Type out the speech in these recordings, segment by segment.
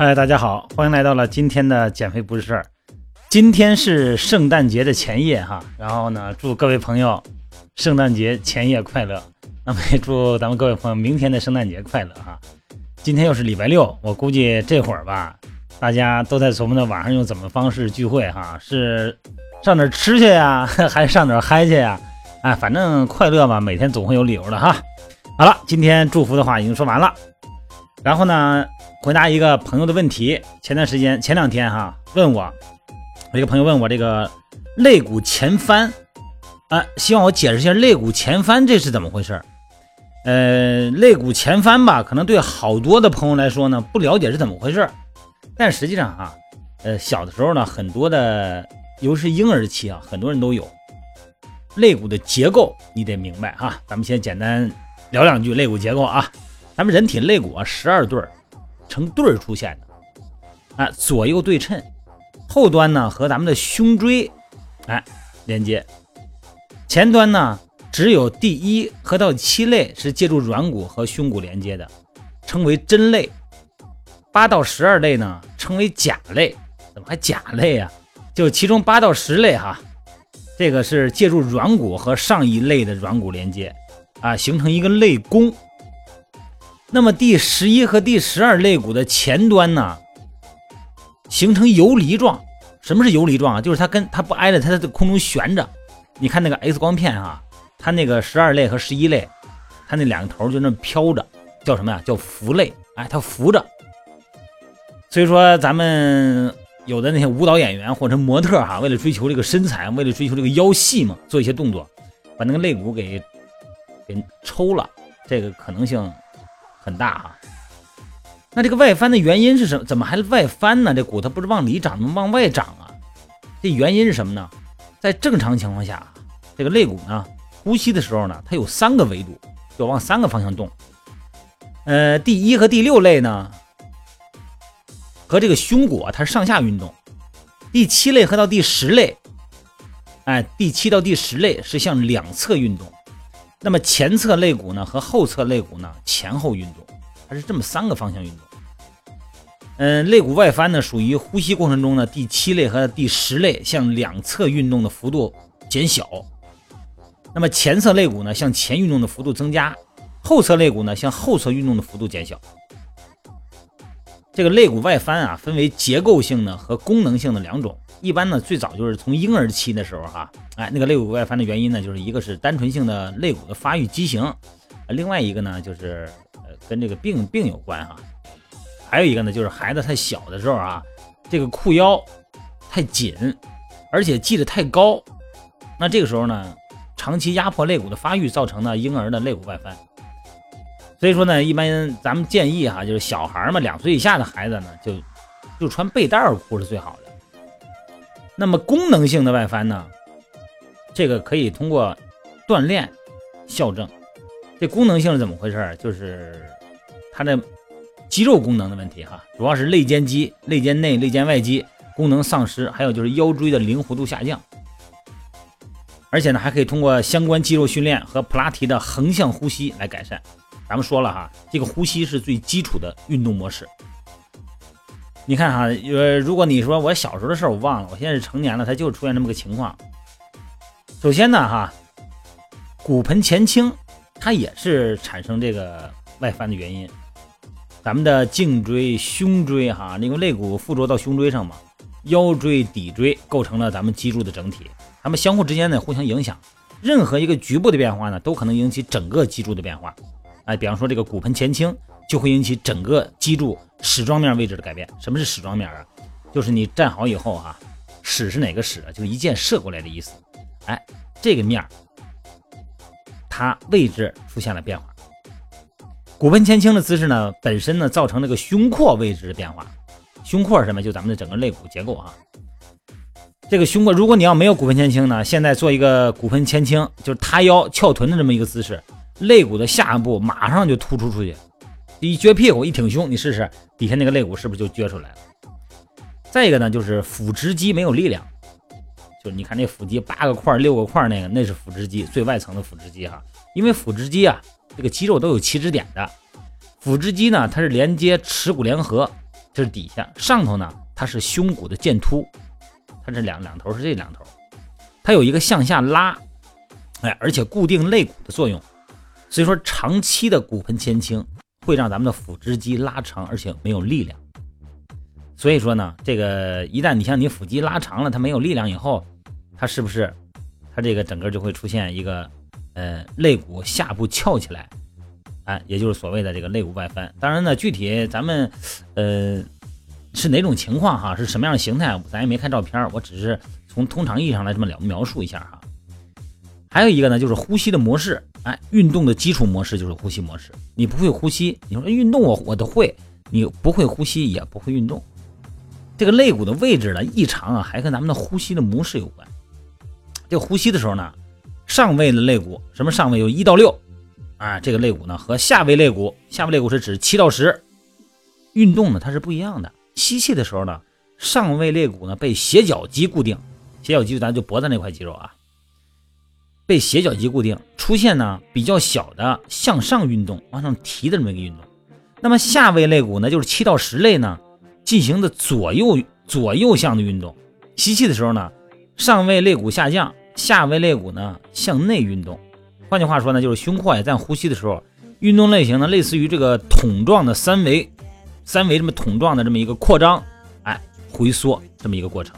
嗨，大家好，欢迎来到了今天的减肥不是事儿。今天是圣诞节的前夜哈，然后呢，祝各位朋友圣诞节前夜快乐。那么也祝咱们各位朋友明天的圣诞节快乐哈。今天又是礼拜六，我估计这会儿吧，大家都在琢磨着晚上用怎么方式聚会哈，是上哪儿吃去呀，还是上哪儿嗨去呀？哎，反正快乐嘛，每天总会有理由的哈。好了，今天祝福的话已经说完了，然后呢？回答一个朋友的问题，前段时间前两天哈问我，我一个朋友问我这个肋骨前翻，啊，希望我解释一下肋骨前翻这是怎么回事呃，肋骨前翻吧，可能对好多的朋友来说呢不了解是怎么回事但实际上哈，呃，小的时候呢很多的，尤其是婴儿期啊，很多人都有肋骨的结构，你得明白哈。咱们先简单聊两句肋骨结构啊，咱们人体肋骨啊十二对儿。成对儿出现的，啊，左右对称，后端呢和咱们的胸椎，哎，连接，前端呢只有第一和到七肋是借助软骨和胸骨连接的，称为真肋，八到十二肋呢称为假肋，怎么还假肋啊？就其中八到十肋哈，这个是借助软骨和上一肋的软骨连接，啊，形成一个肋弓。那么第十一和第十二肋骨的前端呢，形成游离状。什么是游离状啊？就是它跟它不挨着，它在空中悬着。你看那个 X 光片啊，它那个十二肋和十一肋，它那两个头就那么飘着，叫什么呀？叫浮肋。哎，它浮着。所以说，咱们有的那些舞蹈演员或者模特哈，为了追求这个身材，为了追求这个腰细嘛，做一些动作，把那个肋骨给给抽了，这个可能性。很大哈，那这个外翻的原因是什么？怎么还外翻呢？这骨头不是往里长，怎么往外长啊？这原因是什么呢？在正常情况下，这个肋骨呢，呼吸的时候呢，它有三个维度，就往三个方向动。呃，第一和第六肋呢，和这个胸骨啊它是上下运动；第七肋和到第十肋，哎，第七到第十肋是向两侧运动。那么前侧肋骨呢和后侧肋骨呢前后运动，它是这么三个方向运动。嗯，肋骨外翻呢属于呼吸过程中呢第七肋和第十肋向两侧运动的幅度减小，那么前侧肋骨呢向前运动的幅度增加，后侧肋骨呢向后侧运动的幅度减小。这个肋骨外翻啊分为结构性的和功能性的两种。一般呢，最早就是从婴儿期的时候哈，哎，那个肋骨外翻的原因呢，就是一个是单纯性的肋骨的发育畸形，另外一个呢就是呃跟这个病病有关哈，还有一个呢就是孩子太小的时候啊，这个裤腰太紧，而且系得太高，那这个时候呢，长期压迫肋骨的发育，造成的婴儿的肋骨外翻。所以说呢，一般咱们建议哈，就是小孩嘛，两岁以下的孩子呢，就就穿背带裤是最好的。那么功能性的外翻呢？这个可以通过锻炼校正。这功能性是怎么回事？就是它的肌肉功能的问题哈，主要是肋间肌、肋间内、肋间外肌功能丧失，还有就是腰椎的灵活度下降。而且呢，还可以通过相关肌肉训练和普拉提的横向呼吸来改善。咱们说了哈，这个呼吸是最基础的运动模式。你看哈，呃，如果你说我小时候的事儿我忘了，我现在是成年了，它就出现这么个情况。首先呢，哈，骨盆前倾，它也是产生这个外翻的原因。咱们的颈椎、胸椎，哈，因为肋骨附着到胸椎上嘛，腰椎、骶椎构成了咱们脊柱的整体，它们相互之间呢互相影响，任何一个局部的变化呢，都可能引起整个脊柱的变化。哎，比方说这个骨盆前倾。就会引起整个脊柱矢状面位置的改变。什么是矢状面啊？就是你站好以后哈，矢是哪个矢啊？就是一箭射过来的意思。哎，这个面它位置出现了变化。骨盆前倾的姿势呢，本身呢造成这个胸廓位置的变化。胸廓是什么？就咱们的整个肋骨结构哈。这个胸廓，如果你要没有骨盆前倾呢，现在做一个骨盆前倾，就是塌腰翘臀的这么一个姿势，肋骨的下部马上就突出出去。一撅屁股，一挺胸，你试试底下那个肋骨是不是就撅出来了？再一个呢，就是腹直肌没有力量，就是你看那腹肌八个块、六个块那个，那是腹直肌最外层的腹直肌哈。因为腹直肌啊，这个肌肉都有起止点的。腹直肌呢，它是连接耻骨联合，这是底下，上头呢它是胸骨的剑突，它这两两头是这两头，它有一个向下拉，哎，而且固定肋骨的作用。所以说，长期的骨盆前倾会让咱们的腹直肌拉长，而且没有力量。所以说呢，这个一旦你像你腹肌拉长了，它没有力量以后，它是不是它这个整个就会出现一个呃肋骨下部翘起来，哎，也就是所谓的这个肋骨外翻。当然呢，具体咱们呃是哪种情况哈，是什么样的形态，咱也没看照片，我只是从通常意义上来这么描描述一下哈。还有一个呢，就是呼吸的模式。哎，运动的基础模式就是呼吸模式。你不会呼吸，你说运动我我都会，你不会呼吸也不会运动。这个肋骨的位置呢异常啊，还跟咱们的呼吸的模式有关。这呼吸的时候呢，上位的肋骨，什么上位有一到六啊，这个肋骨呢和下位肋骨，下位肋骨是指七到十。运动呢它是不一样的。吸气的时候呢，上位肋骨呢被斜角肌固定，斜角肌咱就脖子那块肌肉啊。被斜角肌固定，出现呢比较小的向上运动，往上提的这么一个运动。那么下位肋骨呢，就是七到十肋呢，进行的左右左右向的运动。吸气的时候呢，上位肋骨下降，下位肋骨呢向内运动。换句话说呢，就是胸廓也，在呼吸的时候，运动类型呢类似于这个桶状的三维，三维这么桶状的这么一个扩张，哎，回缩这么一个过程。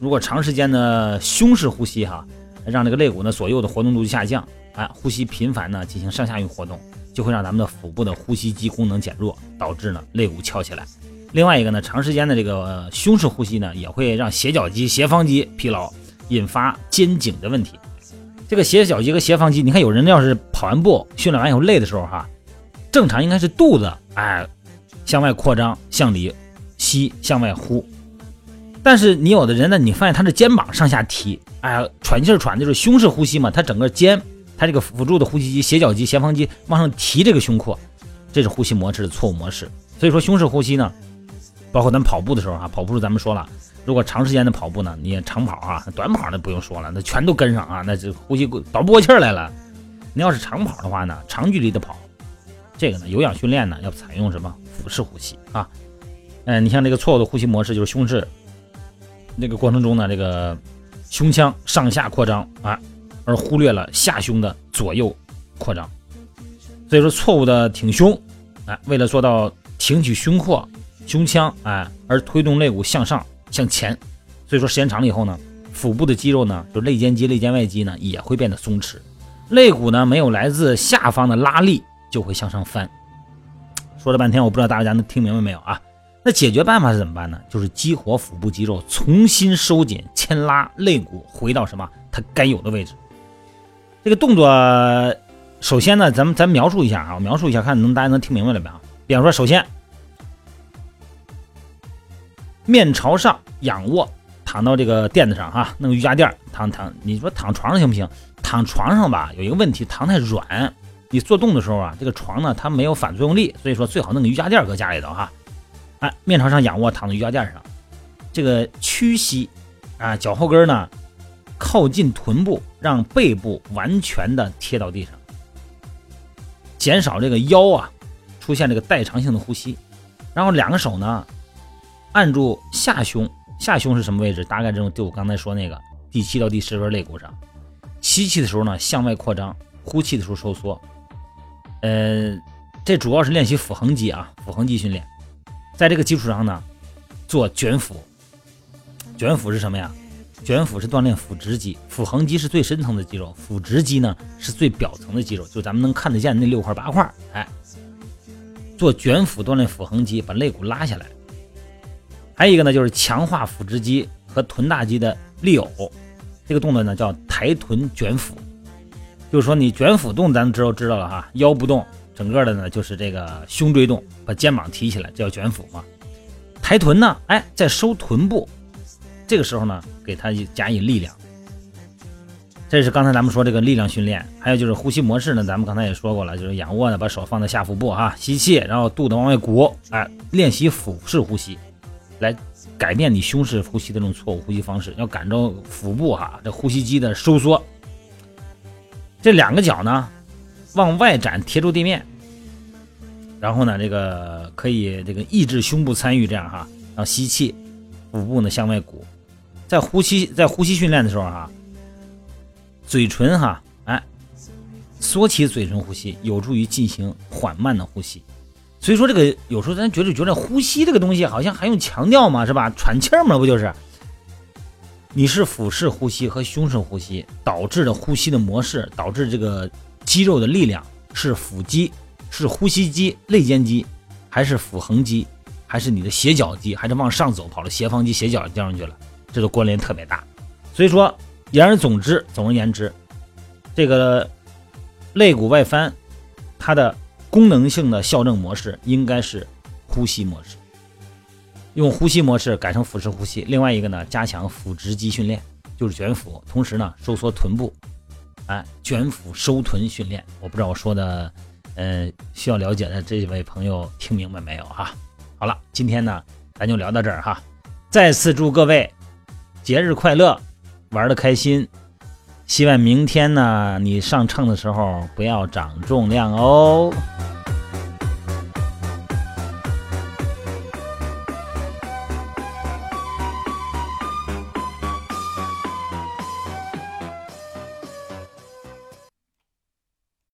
如果长时间的胸式呼吸哈。让这个肋骨呢左右的活动度下降，哎，呼吸频繁呢进行上下运活动，就会让咱们的腹部的呼吸肌功能减弱，导致呢肋骨翘起来。另外一个呢，长时间的这个胸式呼吸呢，也会让斜角肌、斜方肌疲劳，引发肩颈的问题。这个斜角肌和斜方肌，你看有人要是跑完步训练完以后累的时候哈，正常应该是肚子哎向外扩张，向里吸，向外呼。但是你有的人呢，你发现他的肩膀上下提，哎呀，喘气儿喘就是胸式呼吸嘛，他整个肩，他这个辅助的呼吸肌、斜角肌、斜方肌往上提这个胸廓，这是呼吸模式的错误模式。所以说胸式呼吸呢，包括咱跑步的时候啊，跑步时咱们说了，如果长时间的跑步呢，你长跑啊，短跑那不用说了，那全都跟上啊，那这呼吸倒不过气儿来了。你要是长跑的话呢，长距离的跑，这个呢有氧训练呢要采用什么腹式呼吸啊？嗯，你像这个错误的呼吸模式就是胸式。那个过程中呢，这个胸腔上下扩张啊，而忽略了下胸的左右扩张，所以说错误的挺胸，哎，为了做到挺起胸廓、胸腔，哎，而推动肋骨向上向前，所以说时间长了以后呢，腹部的肌肉呢，就肋间肌、肋间外肌呢，也会变得松弛，肋骨呢没有来自下方的拉力，就会向上翻。说了半天，我不知道大家能听明白没有啊？那解决办法是怎么办呢？就是激活腹部肌肉，重新收紧、牵拉肋骨，回到什么它该有的位置。这个动作，首先呢，咱们咱描述一下啊，描述一下，看能大家能听明白了没有？比方说，首先面朝上仰卧，躺到这个垫子上哈，弄个瑜伽垫躺躺。你说躺床上行不行？躺床上吧，有一个问题，躺太软，你做动的时候啊，这个床呢它没有反作用力，所以说最好弄个瑜伽垫搁家里头哈。哎，面朝上仰卧，躺在瑜伽垫上，这个屈膝，啊，脚后跟呢靠近臀部，让背部完全的贴到地上，减少这个腰啊出现这个代偿性的呼吸。然后两个手呢按住下胸，下胸是什么位置？大概这种就我刚才说那个第七到第十根肋骨上。吸气的时候呢向外扩张，呼气的时候收缩。呃，这主要是练习腹横肌啊，腹横肌训练。在这个基础上呢，做卷腹。卷腹是什么呀？卷腹是锻炼腹直肌，腹横肌是最深层的肌肉，腹直肌呢是最表层的肌肉，就咱们能看得见那六块八块。哎，做卷腹锻炼腹横肌，把肋骨拉下来。还有一个呢，就是强化腹直肌和臀大肌的力偶。这个动作呢叫抬臀卷腹，就是说你卷腹动，咱们知道知道了哈，腰不动。整个的呢就是这个胸椎动，把肩膀提起来，这叫卷腹嘛。抬臀呢，哎，在收臀部，这个时候呢，给它加以力量。这是刚才咱们说这个力量训练，还有就是呼吸模式呢，咱们刚才也说过了，就是仰卧呢，把手放在下腹部哈，吸气，然后肚子往外鼓，哎，练习腹式呼吸，来改变你胸式呼吸的这种错误呼吸方式，要感受腹部哈这呼吸肌的收缩。这两个脚呢。往外展，贴住地面，然后呢，这个可以这个抑制胸部参与，这样哈，然后吸气，腹部呢向外鼓，在呼吸在呼吸训练的时候哈，嘴唇哈，哎，缩起嘴唇呼吸，有助于进行缓慢的呼吸。所以说这个有时候咱觉得觉得呼吸这个东西好像还用强调吗？是吧？喘气儿嘛，不就是？你是腹式呼吸和胸式呼吸导致的呼吸的模式，导致这个肌肉的力量是腹肌。是呼吸肌、肋间肌，还是腹横肌，还是你的斜角肌，还是往上走跑了斜方肌、斜角掉上去了？这个关联特别大。所以说，言而总之，总而言之，这个肋骨外翻，它的功能性的校正模式应该是呼吸模式，用呼吸模式改成腹式呼吸。另外一个呢，加强腹直肌训练，就是卷腹，同时呢收缩臀部，卷腹收臀训练。我不知道我说的。呃，需要了解的这位朋友听明白没有哈？好了，今天呢，咱就聊到这儿哈。再次祝各位节日快乐，玩的开心。希望明天呢，你上秤的时候不要长重量哦。